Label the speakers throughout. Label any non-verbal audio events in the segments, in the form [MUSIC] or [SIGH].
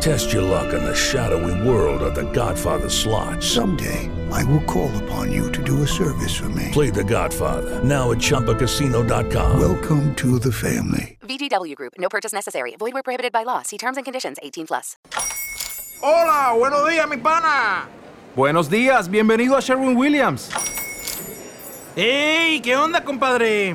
Speaker 1: Test your luck in the shadowy world of The Godfather slot.
Speaker 2: Someday, I will call upon you to do a service for me.
Speaker 1: Play The Godfather now at ChumbaCasino.com.
Speaker 2: Welcome to the family.
Speaker 3: VGW Group. No purchase necessary. Void where prohibited by law. See terms and conditions. 18 plus.
Speaker 4: Hola, buenos días, mi pana.
Speaker 5: Buenos días, bienvenido a Sherwin Williams.
Speaker 4: ¡Ey! ¿Qué onda, compadre?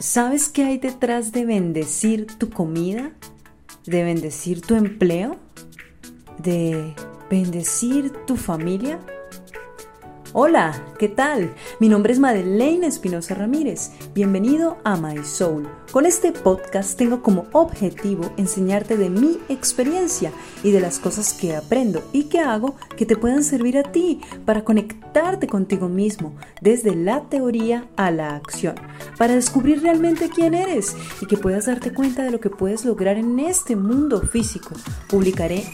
Speaker 6: ¿Sabes qué hay detrás de bendecir tu comida? ¿De bendecir tu empleo? ¿De bendecir tu familia? Hola, ¿qué tal? Mi nombre es Madeleine Espinosa Ramírez. Bienvenido a My Soul. Con este podcast tengo como objetivo enseñarte de mi experiencia y de las cosas que aprendo y que hago que te puedan servir a ti para conectarte contigo mismo desde la teoría a la acción, para descubrir realmente quién eres y que puedas darte cuenta de lo que puedes lograr en este mundo físico. Publicaré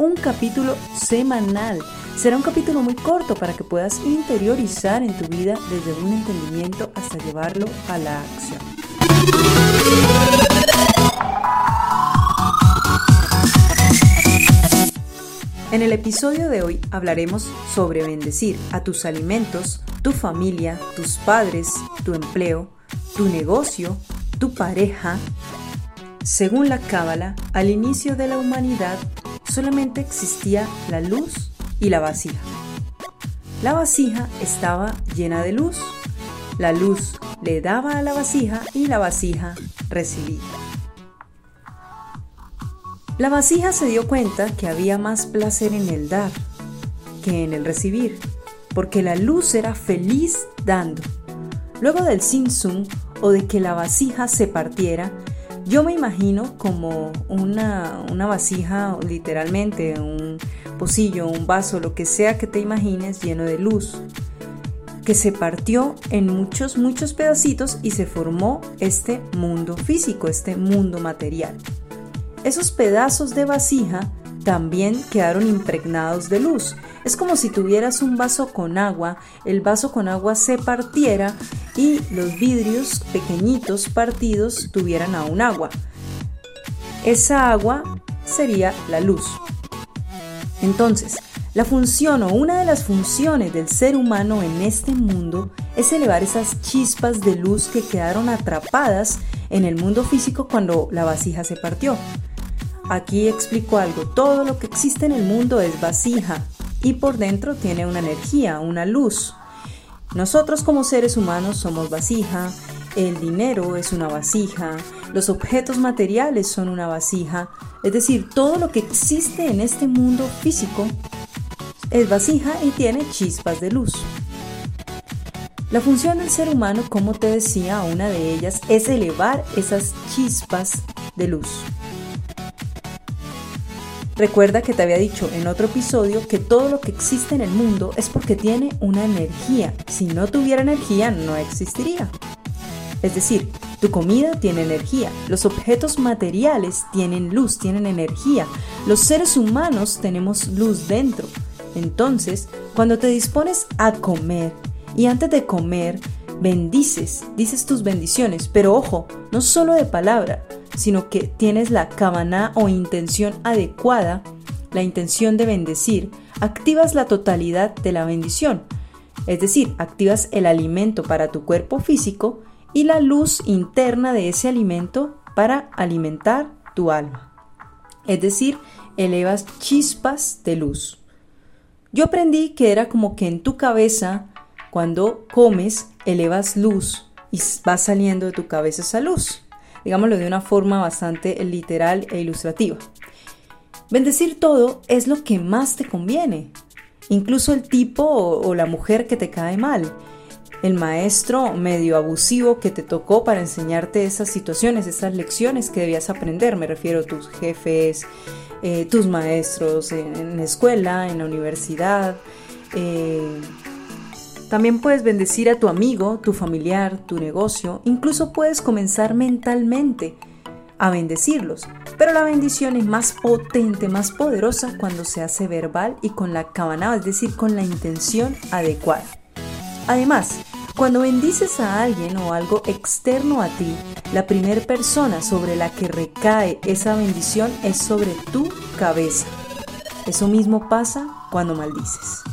Speaker 6: un capítulo semanal. Será un capítulo muy corto para que puedas interiorizar en tu vida desde un entendimiento hasta llevarlo a la acción. En el episodio de hoy hablaremos sobre bendecir a tus alimentos, tu familia, tus padres, tu empleo, tu negocio, tu pareja. Según la Cábala, al inicio de la humanidad solamente existía la luz y la vasija. La vasija estaba llena de luz. La luz le daba a la vasija y la vasija recibía. La vasija se dio cuenta que había más placer en el dar que en el recibir, porque la luz era feliz dando. Luego del sin o de que la vasija se partiera, yo me imagino como una, una vasija, literalmente, un pocillo, un vaso, lo que sea que te imagines lleno de luz, que se partió en muchos, muchos pedacitos y se formó este mundo físico, este mundo material. Esos pedazos de vasija también quedaron impregnados de luz. Es como si tuvieras un vaso con agua, el vaso con agua se partiera y los vidrios pequeñitos partidos tuvieran aún agua. Esa agua sería la luz. Entonces, la función o una de las funciones del ser humano en este mundo es elevar esas chispas de luz que quedaron atrapadas en el mundo físico cuando la vasija se partió. Aquí explico algo, todo lo que existe en el mundo es vasija y por dentro tiene una energía, una luz. Nosotros como seres humanos somos vasija, el dinero es una vasija, los objetos materiales son una vasija, es decir, todo lo que existe en este mundo físico es vasija y tiene chispas de luz. La función del ser humano, como te decía, una de ellas es elevar esas chispas de luz. Recuerda que te había dicho en otro episodio que todo lo que existe en el mundo es porque tiene una energía. Si no tuviera energía, no existiría. Es decir, tu comida tiene energía, los objetos materiales tienen luz, tienen energía, los seres humanos tenemos luz dentro. Entonces, cuando te dispones a comer y antes de comer, bendices, dices tus bendiciones, pero ojo, no solo de palabra, sino que tienes la cabana o intención adecuada, la intención de bendecir, activas la totalidad de la bendición. Es decir, activas el alimento para tu cuerpo físico y la luz interna de ese alimento para alimentar tu alma. Es decir, elevas chispas de luz. Yo aprendí que era como que en tu cabeza, cuando comes, elevas luz y va saliendo de tu cabeza esa luz. Digámoslo de una forma bastante literal e ilustrativa. Bendecir todo es lo que más te conviene, incluso el tipo o, la mujer que te cae mal, el maestro medio abusivo que te tocó para enseñarte esas situaciones, esas lecciones que debías aprender, me refiero a tus jefes, eh, tus maestros en, la escuela, en la universidad. Eh, también puedes bendecir a tu amigo, tu familiar, tu negocio, incluso puedes comenzar mentalmente a bendecirlos. Pero la bendición es más potente, más poderosa cuando se hace verbal y con la cabana, es decir, con la intención adecuada. Además, cuando bendices a alguien o algo externo a ti, la primera persona sobre la que recae esa bendición es sobre tu cabeza. Eso mismo pasa cuando maldices.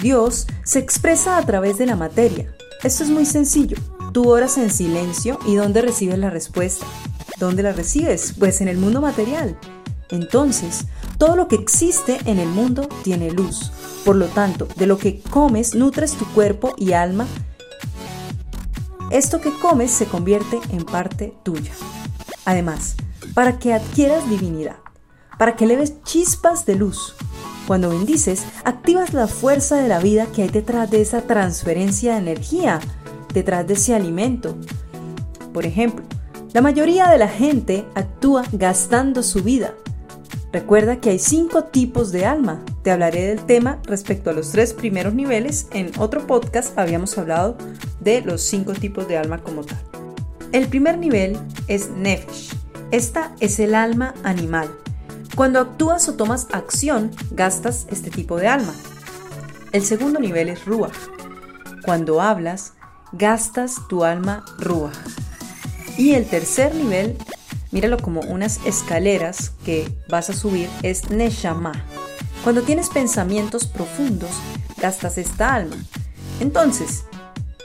Speaker 6: Dios se expresa a través de la materia. Esto es muy sencillo. Tú oras en silencio y ¿dónde recibes la respuesta? ¿Dónde la recibes? Pues en el mundo material. Entonces, todo lo que existe en el mundo tiene luz. Por lo tanto, de lo que comes nutres tu cuerpo y alma. Esto que comes se convierte en parte tuya. Además, para que adquieras divinidad, para que leves chispas de luz, cuando bendices, activas la fuerza de la vida que hay detrás de esa transferencia de energía, detrás de ese alimento. Por ejemplo, la mayoría de la gente actúa gastando su vida. Recuerda que hay cinco tipos de alma. Te hablaré del tema respecto a los tres primeros niveles. En otro podcast habíamos hablado de los cinco tipos de alma como tal. El primer nivel es Nefesh. Esta es el alma animal. Cuando actúas o tomas acción, gastas este tipo de alma. El segundo nivel es Ruach. Cuando hablas, gastas tu alma Ruach. Y el tercer nivel, míralo como unas escaleras que vas a subir, es Neshama. Cuando tienes pensamientos profundos, gastas esta alma. Entonces,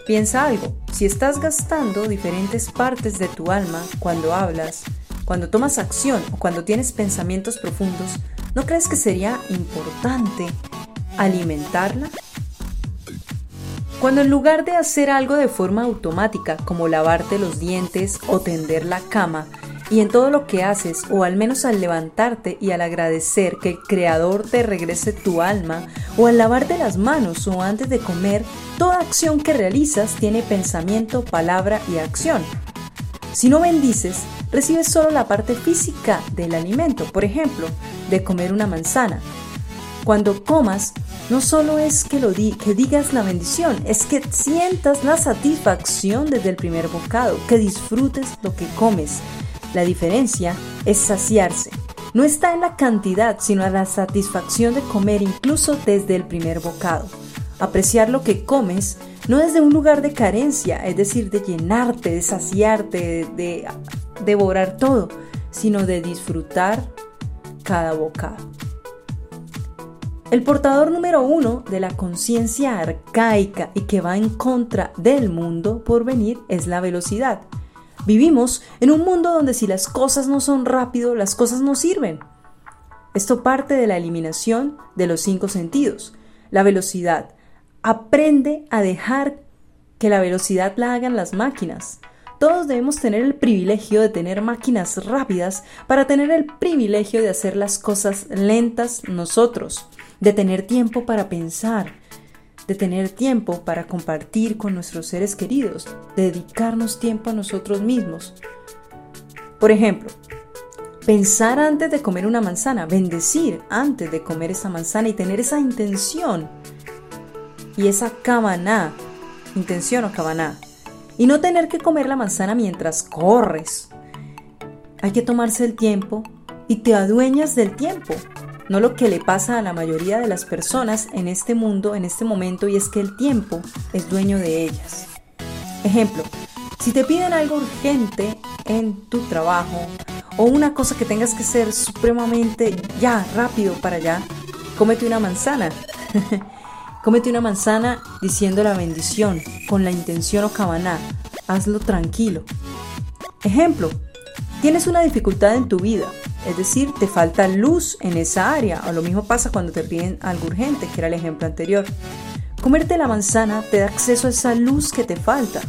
Speaker 6: piensa algo. Si estás gastando diferentes partes de tu alma cuando hablas, cuando tomas acción o cuando tienes pensamientos profundos, ¿no crees que sería importante alimentarla? Cuando en lugar de hacer algo de forma automática, como lavarte los dientes o tender la cama, y en todo lo que haces, o al menos al levantarte y al agradecer que el Creador te regrese tu alma, o al lavarte las manos o antes de comer, toda acción que realizas tiene pensamiento, palabra y acción. Si no bendices, recibes solo la parte física del alimento, por ejemplo, de comer una manzana. Cuando comas, no solo es que, lo que digas la bendición, es que sientas la satisfacción desde el primer bocado, que disfrutes lo que comes. La diferencia es saciarse. No está en la cantidad, sino en la satisfacción de comer incluso desde el primer bocado. Apreciar lo que comes no es de un lugar de carencia, es decir, de llenarte, de saciarte, de, devorar todo, sino de disfrutar cada bocado. El portador número uno de la conciencia arcaica y que va en contra del mundo por venir es la velocidad. Vivimos en un mundo donde si las cosas no son rápido, las cosas no sirven. Esto parte de la eliminación de los cinco sentidos. La velocidad, Aprende a dejar que la velocidad la hagan las máquinas. Todos debemos tener el privilegio de tener máquinas rápidas para tener el privilegio de hacer las cosas lentas nosotros, de tener tiempo para pensar, de tener tiempo para compartir con nuestros seres queridos, de dedicarnos tiempo a nosotros mismos. Por ejemplo, pensar antes de comer una manzana, bendecir antes de comer esa manzana y tener esa intención y esa cabana, intención o cabana, y no tener que comer la manzana mientras corres. Hay que tomarse el tiempo y te adueñas del tiempo, no lo que le pasa a la mayoría de las personas en este mundo, en este momento, y es que el tiempo es dueño de ellas. Ejemplo, si te piden algo urgente en tu trabajo o una cosa que tengas que hacer supremamente ya, rápido para allá, cómete una manzana. [LAUGHS] Cómete una manzana diciendo la bendición, con la intención o cabana. Hazlo tranquilo. Ejemplo, tienes una dificultad en tu vida, es decir, te falta luz en esa área, o lo mismo pasa cuando te piden algo urgente, que era el ejemplo anterior. Comerte la manzana te da acceso a esa luz que te falta.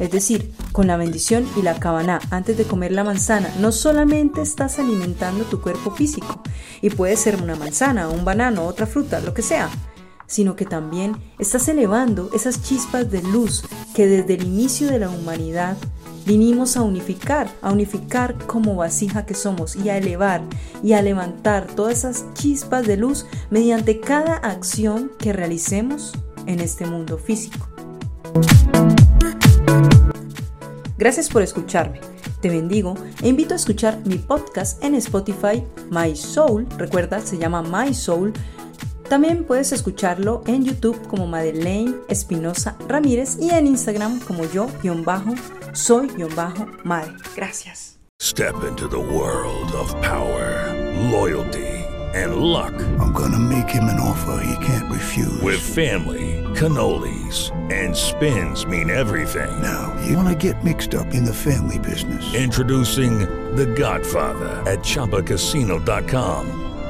Speaker 6: Es decir, con la bendición y la cabana antes de comer la manzana, no solamente estás alimentando tu cuerpo físico, y puede ser una manzana, un banano, otra fruta, lo que sea, sino que también estás elevando esas chispas de luz que desde el inicio de la humanidad vinimos a unificar, a unificar como vasija que somos y a elevar y a levantar todas esas chispas de luz mediante cada acción que realicemos en este mundo físico. Gracias por escucharme. Te bendigo e invito a escuchar mi podcast en Spotify, My Soul. Recuerda, se llama My Soul. También puedes escucharlo en YouTube como Madeleine Espinosa Ramírez y en Instagram como yo-soy-madre. Gracias.
Speaker 1: Step into the world of power, loyalty, and luck.
Speaker 2: I'm gonna make him an offer he can't refuse.
Speaker 1: With family, cannolis, and spins mean everything.
Speaker 2: Now, you wanna get mixed up in the family business.
Speaker 1: Introducing The Godfather at ChumbaCasino.com.